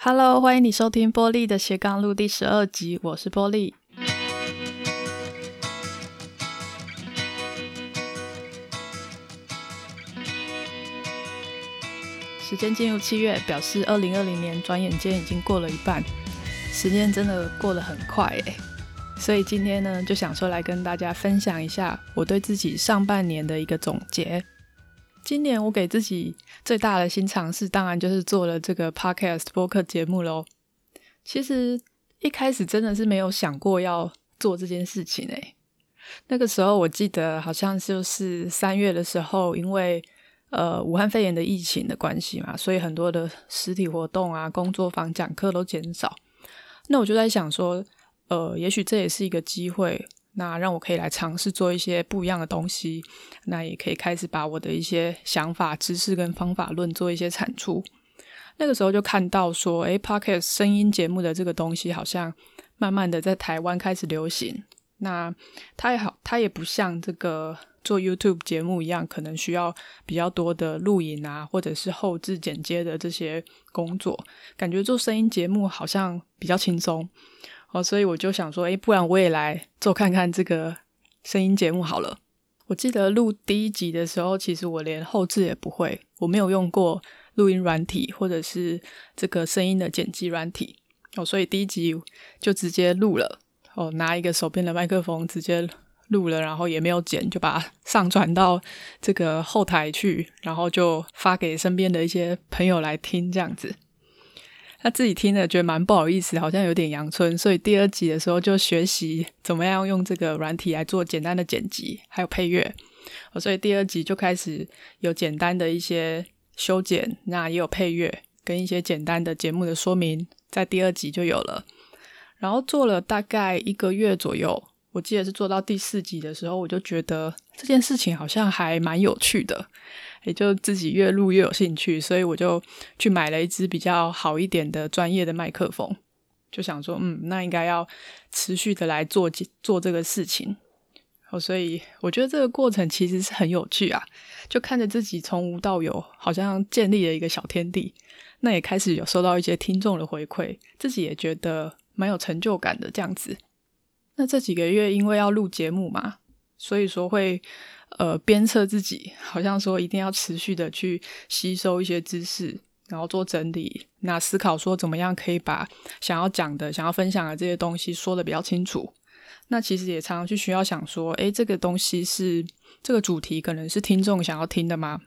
Hello，欢迎你收听波利的斜杠路第十二集，我是波利。时间进入七月，表示二零二零年转眼间已经过了一半，时间真的过得很快诶。所以今天呢，就想说来跟大家分享一下我对自己上半年的一个总结。今年我给自己最大的新尝试，当然就是做了这个 podcast 播客节目喽。其实一开始真的是没有想过要做这件事情诶。那个时候我记得好像就是三月的时候，因为呃武汉肺炎的疫情的关系嘛，所以很多的实体活动啊、工作坊、讲课都减少。那我就在想说，呃，也许这也是一个机会。那让我可以来尝试做一些不一样的东西，那也可以开始把我的一些想法、知识跟方法论做一些产出。那个时候就看到说，诶，Podcast 声音节目的这个东西好像慢慢的在台湾开始流行。那它也好，它也不像这个做 YouTube 节目一样，可能需要比较多的录影啊，或者是后制剪接的这些工作。感觉做声音节目好像比较轻松。哦，所以我就想说，诶，不然我也来做看看这个声音节目好了。我记得录第一集的时候，其实我连后置也不会，我没有用过录音软体或者是这个声音的剪辑软体。哦，所以第一集就直接录了。哦，拿一个手边的麦克风直接录了，然后也没有剪，就把上传到这个后台去，然后就发给身边的一些朋友来听，这样子。他自己听了觉得蛮不好意思，好像有点阳春，所以第二集的时候就学习怎么样用这个软体来做简单的剪辑，还有配乐。所以第二集就开始有简单的一些修剪，那也有配乐跟一些简单的节目的说明，在第二集就有了。然后做了大概一个月左右，我记得是做到第四集的时候，我就觉得这件事情好像还蛮有趣的。也就自己越录越有兴趣，所以我就去买了一支比较好一点的专业的麦克风，就想说，嗯，那应该要持续的来做做这个事情。哦，所以我觉得这个过程其实是很有趣啊，就看着自己从无到有，好像建立了一个小天地。那也开始有收到一些听众的回馈，自己也觉得蛮有成就感的这样子。那这几个月因为要录节目嘛，所以说会。呃，鞭策自己，好像说一定要持续的去吸收一些知识，然后做整理，那思考说怎么样可以把想要讲的、想要分享的这些东西说得比较清楚。那其实也常常去需要想说，诶，这个东西是这个主题，可能是听众想要听的吗？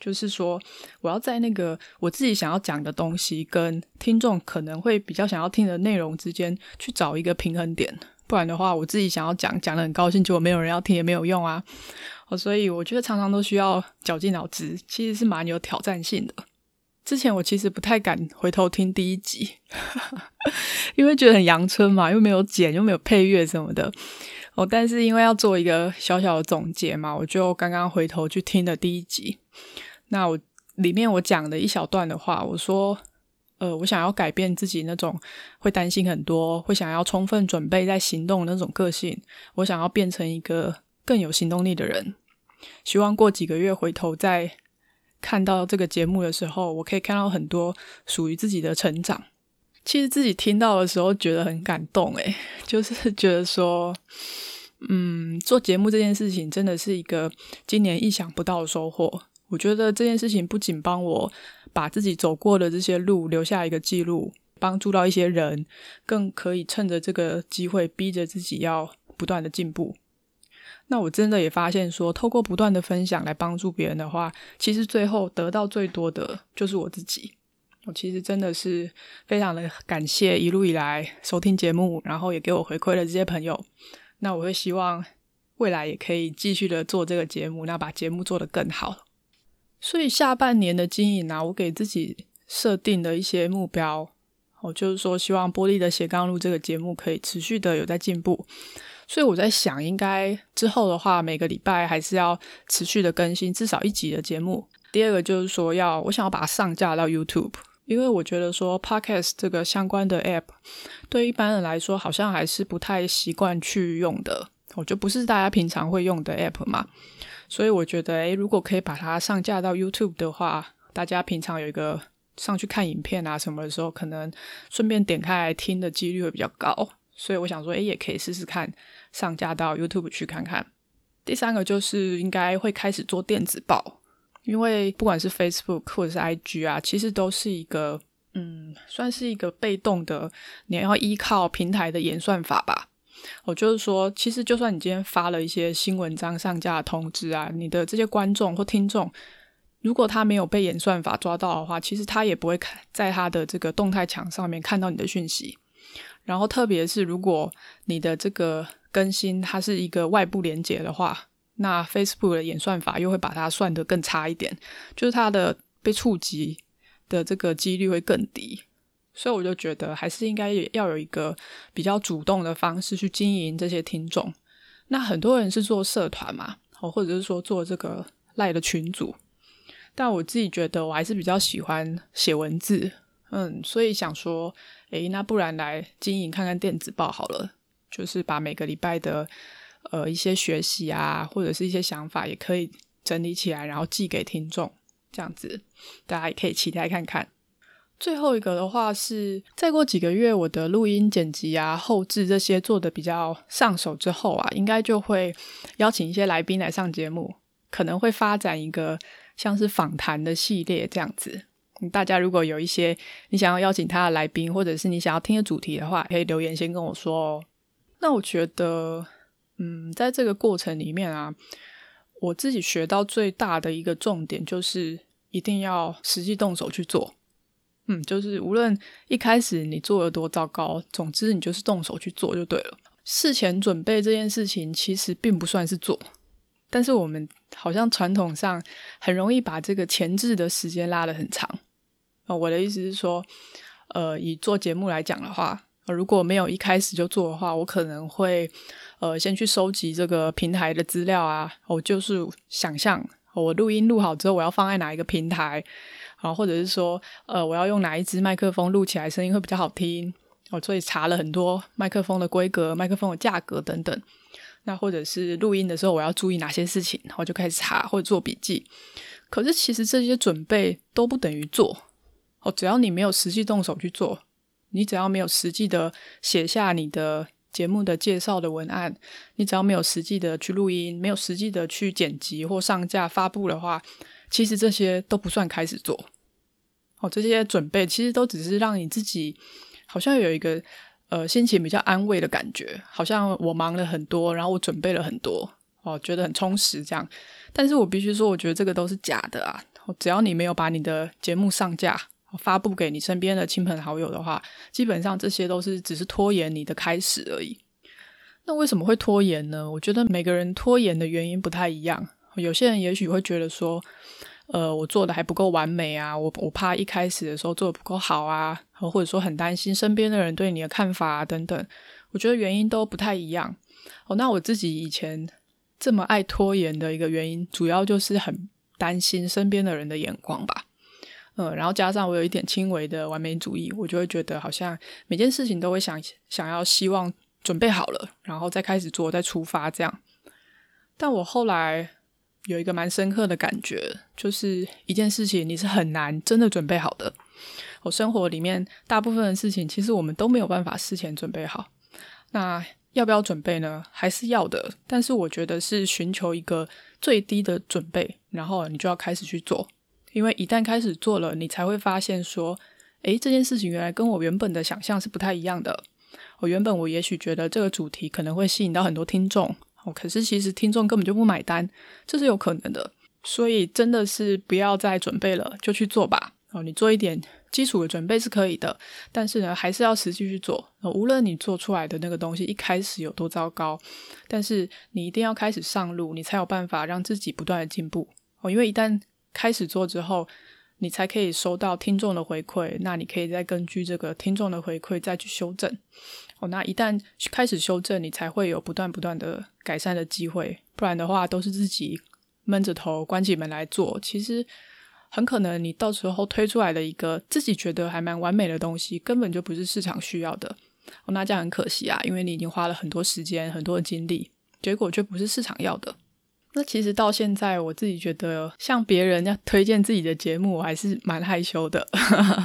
就是说，我要在那个我自己想要讲的东西跟听众可能会比较想要听的内容之间去找一个平衡点。不然的话，我自己想要讲，讲得很高兴，结果没有人要听，也没有用啊。哦，所以我觉得常常都需要绞尽脑汁，其实是蛮有挑战性的。之前我其实不太敢回头听第一集，因为觉得很阳春嘛，又没有剪，又没有配乐什么的。哦，但是因为要做一个小小的总结嘛，我就刚刚回头去听了第一集。那我里面我讲的一小段的话，我说。呃，我想要改变自己那种会担心很多，会想要充分准备再行动的那种个性。我想要变成一个更有行动力的人。希望过几个月回头再看到这个节目的时候，我可以看到很多属于自己的成长。其实自己听到的时候觉得很感动，诶，就是觉得说，嗯，做节目这件事情真的是一个今年意想不到的收获。我觉得这件事情不仅帮我把自己走过的这些路留下一个记录，帮助到一些人，更可以趁着这个机会逼着自己要不断的进步。那我真的也发现说，透过不断的分享来帮助别人的话，其实最后得到最多的就是我自己。我其实真的是非常的感谢一路以来收听节目，然后也给我回馈的这些朋友。那我会希望未来也可以继续的做这个节目，那把节目做得更好。所以下半年的经营啊，我给自己设定的一些目标，我就是说，希望玻璃的斜杠路这个节目可以持续的有在进步。所以我在想，应该之后的话，每个礼拜还是要持续的更新至少一集的节目。第二个就是说要，要我想要把它上架到 YouTube，因为我觉得说 Podcast 这个相关的 App 对一般人来说，好像还是不太习惯去用的，我就不是大家平常会用的 App 嘛。所以我觉得，诶，如果可以把它上架到 YouTube 的话，大家平常有一个上去看影片啊什么的时候，可能顺便点开来听的几率会比较高。所以我想说，诶，也可以试试看上架到 YouTube 去看看。第三个就是应该会开始做电子报，因为不管是 Facebook 或者是 IG 啊，其实都是一个嗯，算是一个被动的，你要依靠平台的演算法吧。我就是说，其实就算你今天发了一些新文章上架的通知啊，你的这些观众或听众，如果他没有被演算法抓到的话，其实他也不会看在他的这个动态墙上面看到你的讯息。然后，特别是如果你的这个更新它是一个外部连接的话，那 Facebook 的演算法又会把它算得更差一点，就是它的被触及的这个几率会更低。所以我就觉得，还是应该要有一个比较主动的方式去经营这些听众。那很多人是做社团嘛，哦或者是说做这个赖的群组，但我自己觉得我还是比较喜欢写文字。嗯，所以想说，诶，那不然来经营看看电子报好了，就是把每个礼拜的呃一些学习啊，或者是一些想法，也可以整理起来，然后寄给听众，这样子大家也可以期待看看。最后一个的话是，再过几个月，我的录音剪辑啊、后制这些做的比较上手之后啊，应该就会邀请一些来宾来上节目，可能会发展一个像是访谈的系列这样子。大家如果有一些你想要邀请他的来宾，或者是你想要听的主题的话，可以留言先跟我说哦。那我觉得，嗯，在这个过程里面啊，我自己学到最大的一个重点就是一定要实际动手去做。嗯，就是无论一开始你做得多糟糕，总之你就是动手去做就对了。事前准备这件事情其实并不算是做。但是我们好像传统上很容易把这个前置的时间拉得很长。呃，我的意思是说，呃，以做节目来讲的话，如果没有一开始就做的话，我可能会呃先去收集这个平台的资料啊，我就是想象我录音录好之后，我要放在哪一个平台啊，或者是说呃我要用哪一支麦克风录起来声音会比较好听，我所以查了很多麦克风的规格、麦克风的价格等等。那或者是录音的时候，我要注意哪些事情，然后就开始查或者做笔记。可是其实这些准备都不等于做哦，只要你没有实际动手去做，你只要没有实际的写下你的节目的介绍的文案，你只要没有实际的去录音，没有实际的去剪辑或上架发布的话，其实这些都不算开始做。哦，这些准备其实都只是让你自己好像有一个。呃，心情比较安慰的感觉，好像我忙了很多，然后我准备了很多，哦，觉得很充实这样。但是我必须说，我觉得这个都是假的啊！只要你没有把你的节目上架，发布给你身边的亲朋好友的话，基本上这些都是只是拖延你的开始而已。那为什么会拖延呢？我觉得每个人拖延的原因不太一样。有些人也许会觉得说，呃，我做的还不够完美啊，我我怕一开始的时候做的不够好啊，或者说很担心身边的人对你的看法啊等等，我觉得原因都不太一样。哦，那我自己以前这么爱拖延的一个原因，主要就是很担心身边的人的眼光吧。嗯，然后加上我有一点轻微的完美主义，我就会觉得好像每件事情都会想想要希望准备好了，然后再开始做，再出发这样。但我后来。有一个蛮深刻的感觉，就是一件事情你是很难真的准备好的。我生活里面大部分的事情，其实我们都没有办法事前准备好。那要不要准备呢？还是要的。但是我觉得是寻求一个最低的准备，然后你就要开始去做。因为一旦开始做了，你才会发现说，诶，这件事情原来跟我原本的想象是不太一样的。我原本我也许觉得这个主题可能会吸引到很多听众。哦可是其实听众根本就不买单，这是有可能的。所以真的是不要再准备了，就去做吧。哦，你做一点基础的准备是可以的，但是呢，还是要实际去做。无论你做出来的那个东西一开始有多糟糕，但是你一定要开始上路，你才有办法让自己不断的进步。哦，因为一旦开始做之后，你才可以收到听众的回馈，那你可以再根据这个听众的回馈再去修正。哦，那一旦开始修正，你才会有不断不断的改善的机会。不然的话，都是自己闷着头关起门来做，其实很可能你到时候推出来的一个自己觉得还蛮完美的东西，根本就不是市场需要的。哦，那这样很可惜啊，因为你已经花了很多时间、很多的精力，结果却不是市场要的。那其实到现在，我自己觉得向别人要推荐自己的节目，我还是蛮害羞的。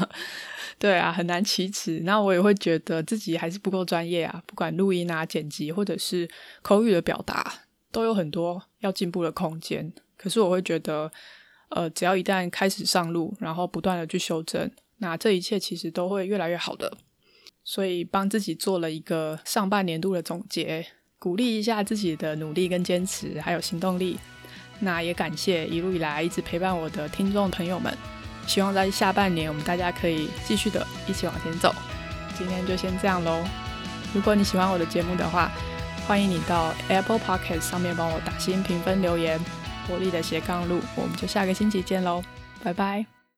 对啊，很难启齿。那我也会觉得自己还是不够专业啊，不管录音啊、剪辑，或者是口语的表达，都有很多要进步的空间。可是我会觉得，呃，只要一旦开始上路，然后不断的去修正，那这一切其实都会越来越好的。所以帮自己做了一个上半年度的总结。鼓励一下自己的努力跟坚持，还有行动力。那也感谢一路以来一直陪伴我的听众朋友们。希望在下半年我们大家可以继续的一起往前走。今天就先这样喽。如果你喜欢我的节目的话，欢迎你到 Apple Podcast 上面帮我打新评分留言。活力的斜杠路，我们就下个星期见喽，拜拜。